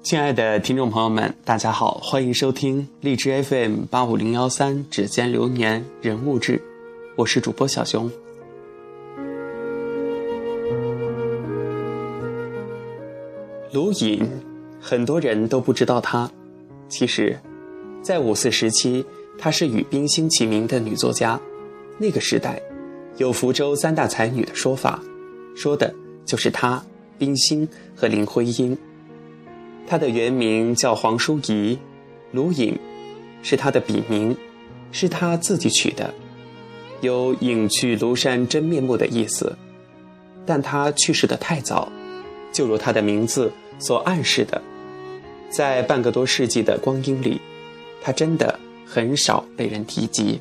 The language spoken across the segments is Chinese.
亲爱的听众朋友们，大家好，欢迎收听荔枝 FM 八五零幺三《指尖流年人物志》，我是主播小熊。卢隐，很多人都不知道她。其实，在五四时期，她是与冰心齐名的女作家。那个时代，有福州三大才女的说法，说的就是她、冰心和林徽因。她的原名叫黄淑仪，卢隐是她的笔名，是她自己取的，有隐去庐山真面目的意思。但她去世的太早，就如她的名字所暗示的，在半个多世纪的光阴里，她真的很少被人提及。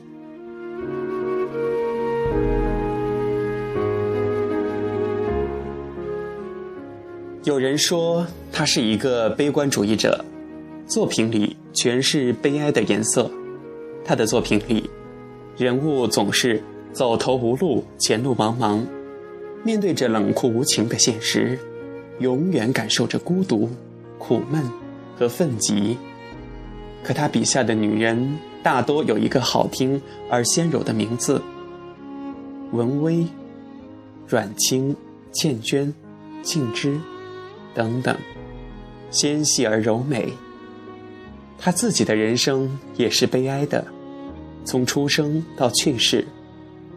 有人说他是一个悲观主义者，作品里全是悲哀的颜色。他的作品里，人物总是走投无路、前路茫茫，面对着冷酷无情的现实，永远感受着孤独、苦闷和愤激。可他笔下的女人大多有一个好听而纤柔的名字：文薇、阮清、倩娟、静之。等等，纤细而柔美。他自己的人生也是悲哀的，从出生到去世，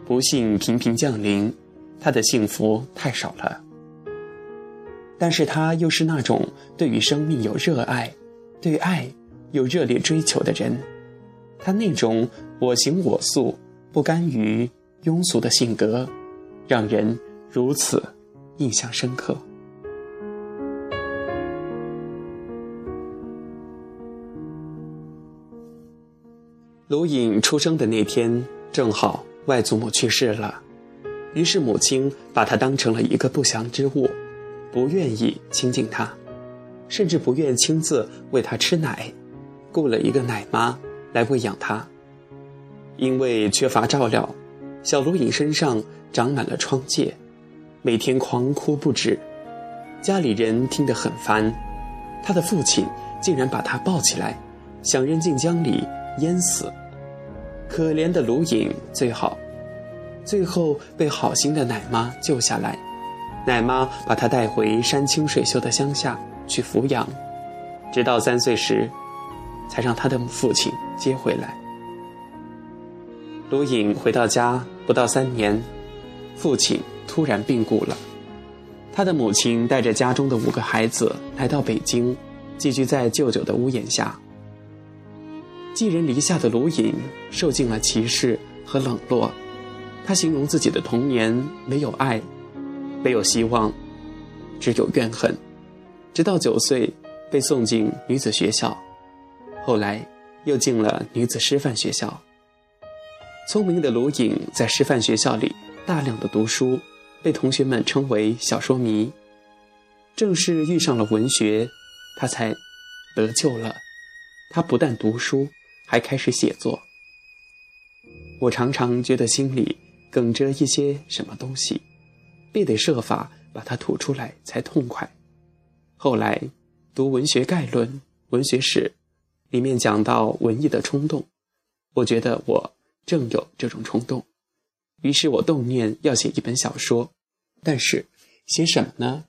不幸频频降临，他的幸福太少了。但是他又是那种对于生命有热爱，对爱有热烈追求的人。他那种我行我素、不甘于庸俗的性格，让人如此印象深刻。卢隐出生的那天，正好外祖母去世了，于是母亲把他当成了一个不祥之物，不愿意亲近他，甚至不愿亲自喂他吃奶，雇了一个奶妈来喂养他。因为缺乏照料，小卢隐身上长满了疮疥，每天狂哭不止，家里人听得很烦，他的父亲竟然把他抱起来，想扔进江里淹死。可怜的卢隐最好，最后被好心的奶妈救下来，奶妈把他带回山清水秀的乡下去抚养，直到三岁时，才让他的父亲接回来。卢隐回到家不到三年，父亲突然病故了，他的母亲带着家中的五个孩子来到北京，寄居在舅舅的屋檐下。寄人篱下的卢隐受尽了歧视和冷落，他形容自己的童年没有爱，没有希望，只有怨恨。直到九岁被送进女子学校，后来又进了女子师范学校。聪明的卢隐在师范学校里大量的读书，被同学们称为小说迷。正是遇上了文学，他才得救了。他不但读书。还开始写作，我常常觉得心里梗着一些什么东西，必得设法把它吐出来才痛快。后来读《文学概论》《文学史》，里面讲到文艺的冲动，我觉得我正有这种冲动，于是我动念要写一本小说，但是写什么呢？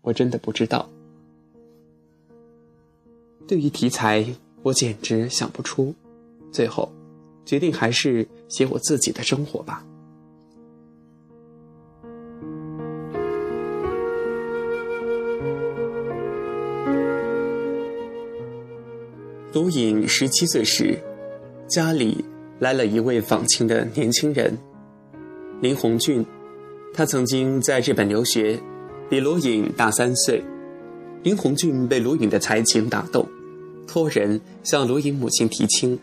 我真的不知道。对于题材。我简直想不出，最后决定还是写我自己的生活吧。卢隐十七岁时，家里来了一位访亲的年轻人，林鸿俊。他曾经在日本留学，比卢隐大三岁。林鸿俊被卢隐的才情打动。托人向卢隐母亲提亲，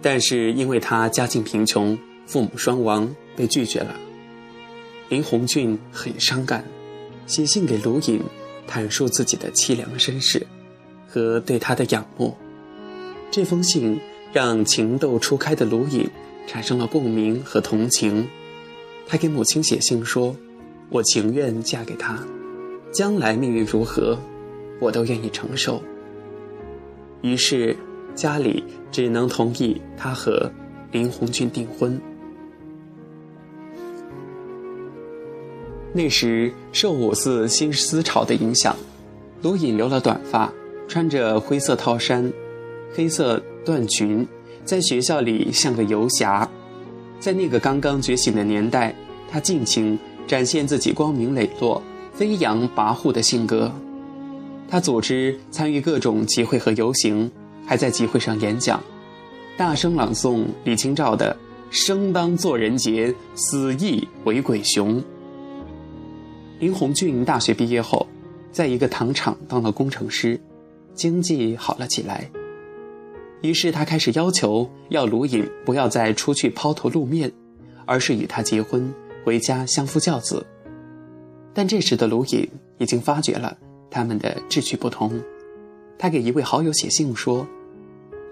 但是因为他家境贫穷，父母双亡，被拒绝了。林鸿俊很伤感，写信给卢隐，阐述自己的凄凉身世和对他的仰慕。这封信让情窦初开的卢隐产生了共鸣和同情，他给母亲写信说：“我情愿嫁给他，将来命运如何，我都愿意承受。”于是，家里只能同意他和林红俊订婚。那时受五四新思潮的影响，卢隐留了短发，穿着灰色套衫、黑色缎裙，在学校里像个游侠。在那个刚刚觉醒的年代，他尽情展现自己光明磊落、飞扬跋扈的性格。他组织参与各种集会和游行，还在集会上演讲，大声朗诵李清照的“生当作人杰，死亦为鬼雄”。林鸿俊大学毕业后，在一个糖厂当了工程师，经济好了起来。于是他开始要求要卢隐不要再出去抛头露面，而是与他结婚，回家相夫教子。但这时的卢隐已经发觉了他们的志趣不同，他给一位好友写信说：“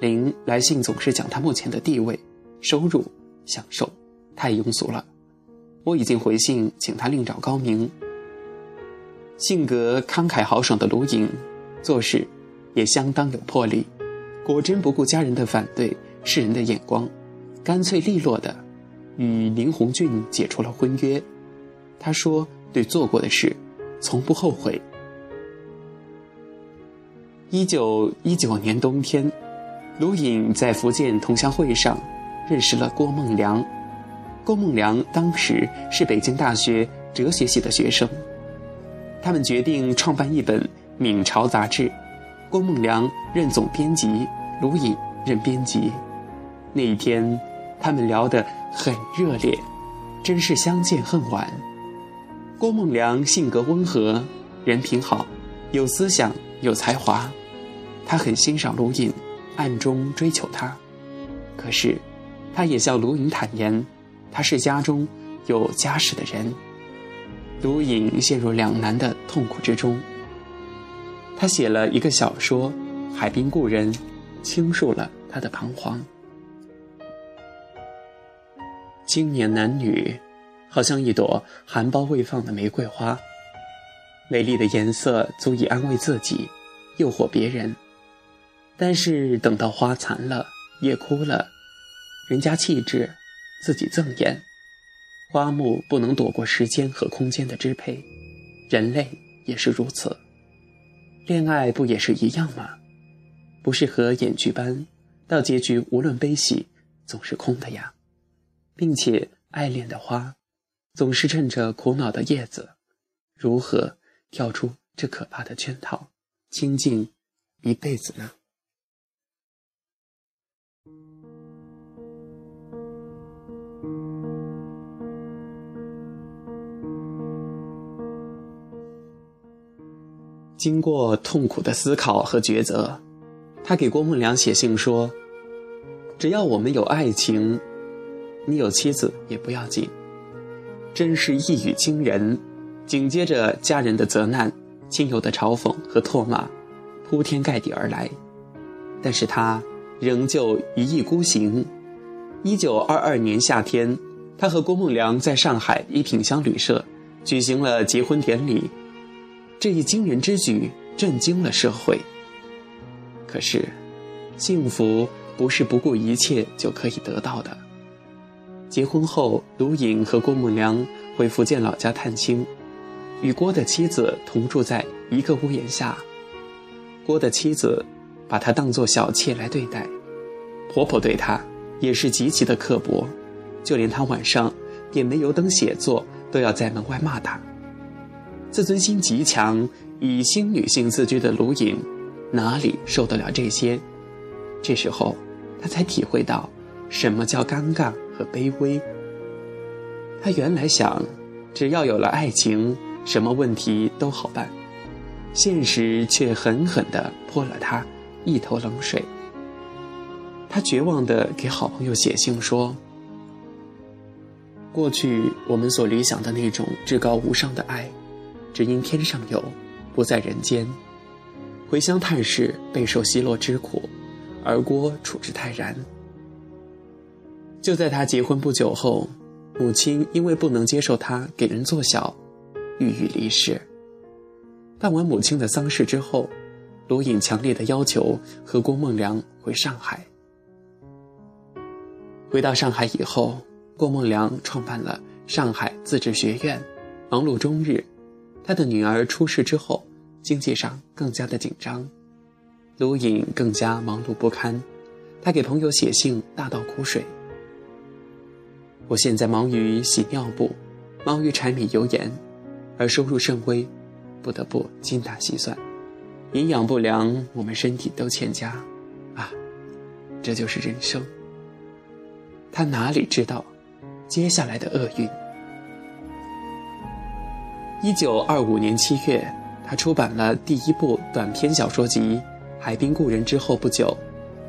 林来信总是讲他目前的地位、收入、享受，太庸俗了。我已经回信请他另找高明。”性格慷慨豪爽的卢隐，做事也相当有魄力，果真不顾家人的反对、世人的眼光，干脆利落的与林红俊解除了婚约。他说：“对做过的事，从不后悔。”一九一九年冬天，卢隐在福建同乡会上认识了郭梦良。郭梦良当时是北京大学哲学系的学生。他们决定创办一本《闽朝》杂志，郭梦良任总编辑，卢隐任编辑。那一天，他们聊得很热烈，真是相见恨晚。郭梦良性格温和，人品好，有思想，有才华。他很欣赏卢隐，暗中追求他。可是，他也向卢隐坦言，他是家中有家室的人。卢隐陷入两难的痛苦之中。他写了一个小说《海滨故人》，倾诉了他的彷徨。青年男女，好像一朵含苞未放的玫瑰花，美丽的颜色足以安慰自己，诱惑别人。但是等到花残了，叶枯了，人家气质，自己赠言。花木不能躲过时间和空间的支配，人类也是如此。恋爱不也是一样吗？不是和演剧般，到结局无论悲喜，总是空的呀。并且爱恋的花，总是趁着苦恼的叶子，如何跳出这可怕的圈套，清静一辈子呢？经过痛苦的思考和抉择，他给郭梦良写信说：“只要我们有爱情，你有妻子也不要紧。”真是一语惊人。紧接着，家人的责难、亲友的嘲讽和唾骂，铺天盖地而来。但是他仍旧一意孤行。一九二二年夏天，他和郭梦良在上海一品香旅社举行了结婚典礼。这一惊人之举震惊了社会。可是，幸福不是不顾一切就可以得到的。结婚后，卢隐和郭梦良回福建老家探亲，与郭的妻子同住在一个屋檐下。郭的妻子把他当作小妾来对待，婆婆对他也是极其的刻薄，就连他晚上点煤油灯写作，都要在门外骂他。自尊心极强、以新女性自居的卢隐，哪里受得了这些？这时候，他才体会到什么叫尴尬和卑微。他原来想，只要有了爱情，什么问题都好办。现实却狠狠地泼了他一头冷水。他绝望地给好朋友写信说：“过去我们所理想的那种至高无上的爱。”只因天上有，不在人间。回乡探视，备受奚落之苦，而郭处之泰然。就在他结婚不久后，母亲因为不能接受他给人做小，郁郁离世。办完母亲的丧事之后，卢隐强烈的要求和郭梦良回上海。回到上海以后，郭梦良创办了上海自治学院，忙碌终日。他的女儿出事之后，经济上更加的紧张，卢隐更加忙碌不堪。他给朋友写信，大倒苦水。我现在忙于洗尿布，忙于柴米油盐，而收入甚微，不得不精打细算，营养不良，我们身体都欠佳，啊，这就是人生。他哪里知道，接下来的厄运？一九二五年七月，他出版了第一部短篇小说集《海滨故人》之后不久，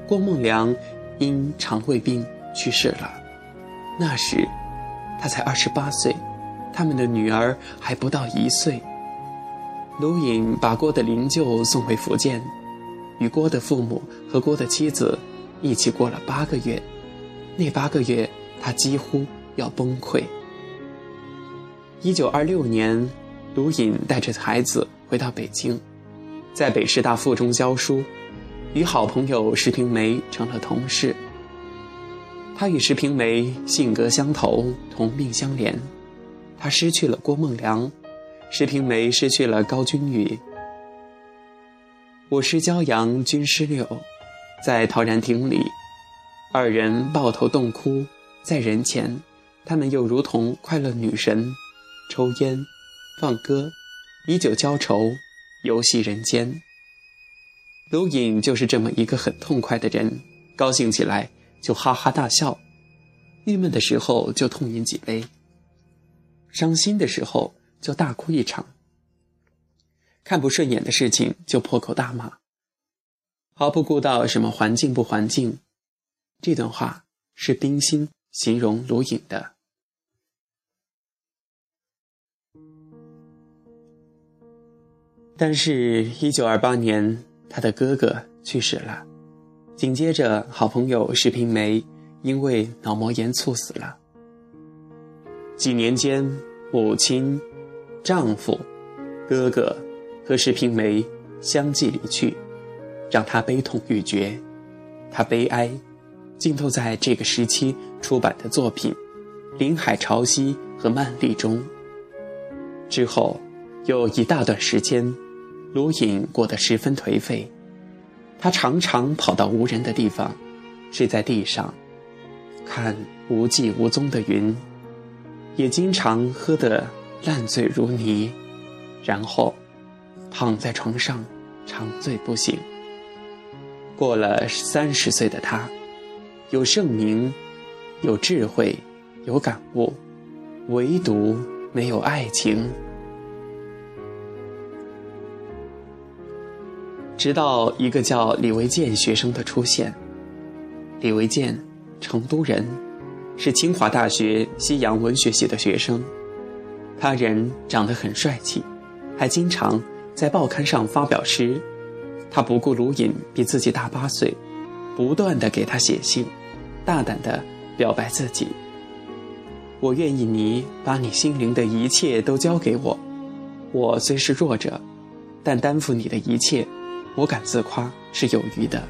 郭梦良因肠胃病去世了。那时，他才二十八岁，他们的女儿还不到一岁。卢隐把郭的灵柩送回福建，与郭的父母和郭的妻子一起过了八个月。那八个月，他几乎要崩溃。一九二六年，卢隐带着孩子回到北京，在北师大附中教书，与好朋友石平梅成了同事。他与石平梅性格相投，同命相连。他失去了郭梦良，石平梅失去了高君宇。我是骄阳，君失柳，在陶然亭里，二人抱头痛哭。在人前，他们又如同快乐女神，抽烟、放歌，以酒浇愁，游戏人间。卢隐就是这么一个很痛快的人，高兴起来。就哈哈大笑，郁闷的时候就痛饮几杯，伤心的时候就大哭一场，看不顺眼的事情就破口大骂，毫不顾到什么环境不环境。这段话是冰心形容卢隐的。但是，一九二八年，他的哥哥去世了。紧接着，好朋友石平梅因为脑膜炎猝死了。几年间，母亲、丈夫、哥哥和石平梅相继离去，让她悲痛欲绝。她悲哀，浸透在这个时期出版的作品《林海潮汐》和《曼丽》中。之后，有一大段时间，卢隐过得十分颓废。他常常跑到无人的地方，睡在地上，看无迹无踪的云，也经常喝得烂醉如泥，然后躺在床上长醉不醒。过了三十岁的他，有盛名，有智慧，有感悟，唯独没有爱情。直到一个叫李维健学生的出现。李维健，成都人，是清华大学西洋文学系的学生。他人长得很帅气，还经常在报刊上发表诗。他不顾卢隐比自己大八岁，不断的给他写信，大胆的表白自己。我愿意你把你心灵的一切都交给我，我虽是弱者，但担负你的一切。我敢自夸是有余的。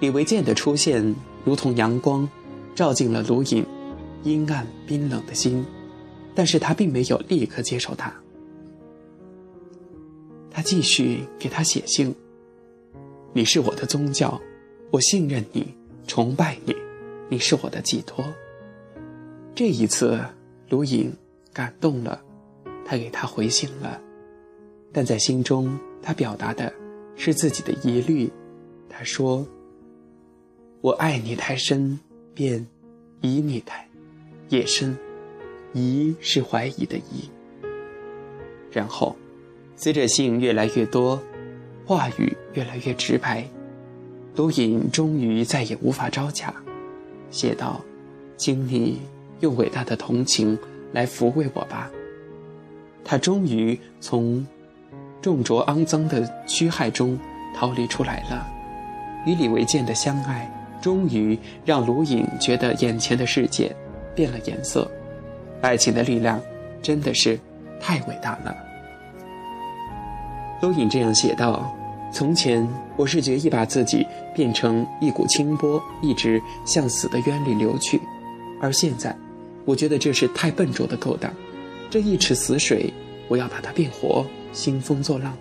李维健的出现如同阳光，照进了卢隐阴暗冰冷的心，但是他并没有立刻接受他。他继续给他写信：“你是我的宗教，我信任你，崇拜你，你是我的寄托。”这一次，卢隐感动了，他给他回信了，但在心中。他表达的是自己的疑虑。他说：“我爱你太深，便疑你太也深。疑是怀疑的疑。”然后，随着信越来越多，话语越来越直白，卢隐终于再也无法招架，写道：“请你用伟大的同情来抚慰我吧。”他终于从。重浊肮脏的躯骸中逃离出来了，与李维建的相爱，终于让卢隐觉得眼前的世界变了颜色。爱情的力量真的是太伟大了。都引这样写道：“从前我是决意把自己变成一股清波，一直向死的渊里流去，而现在，我觉得这是太笨拙的勾当。这一池死水，我要把它变活，兴风作浪。”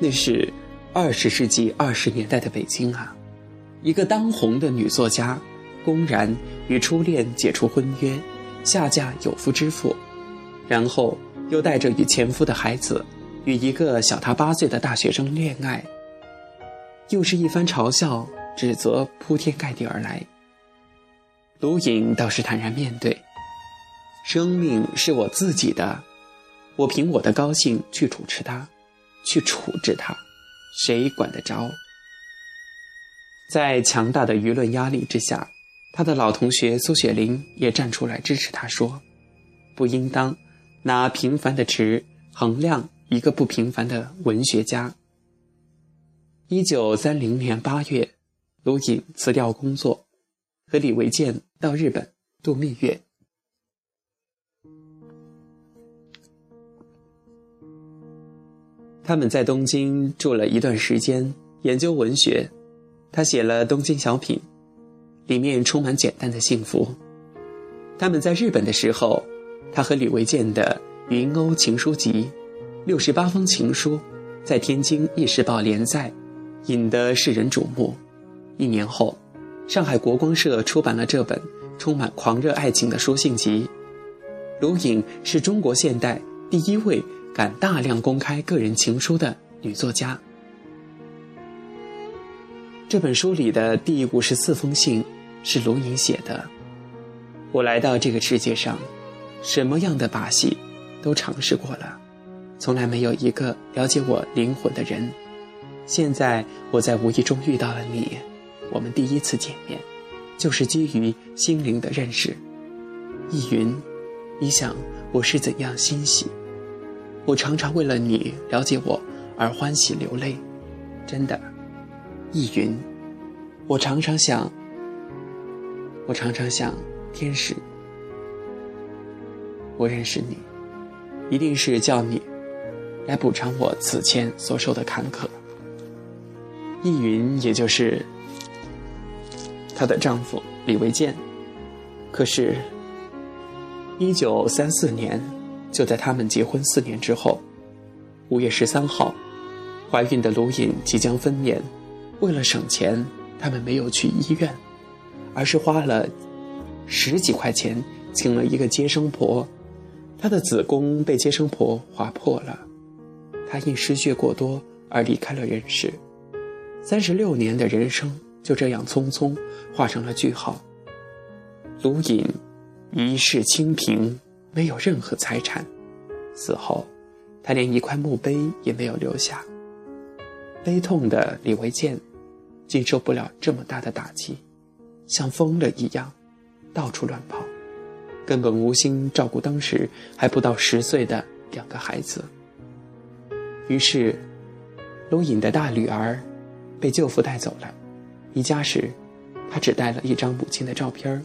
那是二十世纪二十年代的北京啊，一个当红的女作家，公然与初恋解除婚约，下嫁有夫之妇，然后。又带着与前夫的孩子，与一个小他八岁的大学生恋爱，又是一番嘲笑、指责铺天盖地而来。卢颖倒是坦然面对：“生命是我自己的，我凭我的高兴去处置它，去处置它，谁管得着？”在强大的舆论压力之下，他的老同学苏雪玲也站出来支持他，说：“不应当。”拿平凡的值衡量一个不平凡的文学家。一九三零年八月，卢隐辞掉工作，和李维建到日本度蜜月。他们在东京住了一段时间，研究文学。他写了《东京小品》，里面充满简单的幸福。他们在日本的时候。他和李维建的《云鸥情书集》，六十八封情书，在天津《译时报》连载，引得世人瞩目。一年后，上海国光社出版了这本充满狂热爱情的书信集。卢颖是中国现代第一位敢大量公开个人情书的女作家。这本书里的第五十四封信是卢颖写的。我来到这个世界上。什么样的把戏，都尝试过了，从来没有一个了解我灵魂的人。现在我在无意中遇到了你，我们第一次见面，就是基于心灵的认识。易云，你想我是怎样欣喜？我常常为了你了解我而欢喜流泪，真的。易云，我常常想，我常常想天使。我认识你，一定是叫你来补偿我此前所受的坎坷。易云，也就是她的丈夫李维健。可是，一九三四年，就在他们结婚四年之后，五月十三号，怀孕的卢颖即将分娩。为了省钱，他们没有去医院，而是花了十几块钱请了一个接生婆。她的子宫被接生婆划破了，她因失血过多而离开了人世。三十六年的人生就这样匆匆画上了句号。卢隐一世清贫，没有任何财产，死后他连一块墓碑也没有留下。悲痛的李维健经受不了这么大的打击，像疯了一样到处乱跑。根本无心照顾当时还不到十岁的两个孩子。于是，卢隐的大女儿被舅父带走了。离家时，他只带了一张母亲的照片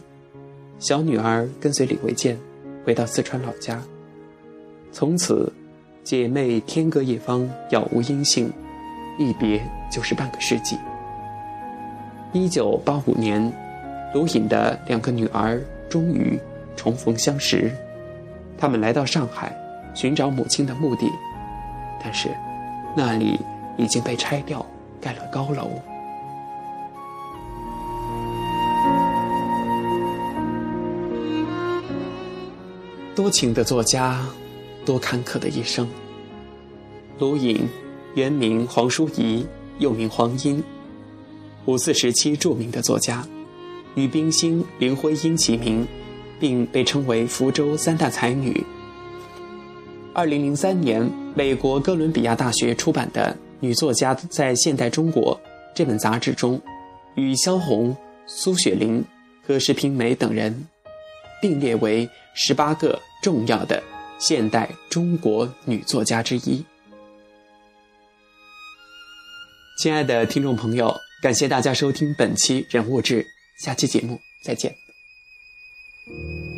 小女儿跟随李维健回到四川老家。从此，姐妹天各一方，杳无音信，一别就是半个世纪。一九八五年，卢隐的两个女儿终于。重逢相识，他们来到上海寻找母亲的墓地，但是那里已经被拆掉，盖了高楼。多情的作家，多坎坷的一生。卢隐，原名黄淑仪，又名黄英，五四时期著名的作家，与冰心、林徽因齐名。并被称为福州三大才女。二零零三年，美国哥伦比亚大学出版的《女作家在现代中国》这本杂志中，与萧红、苏雪玲和石平梅等人并列为十八个重要的现代中国女作家之一。亲爱的听众朋友感谢大家收听本期人物志下期节目再见。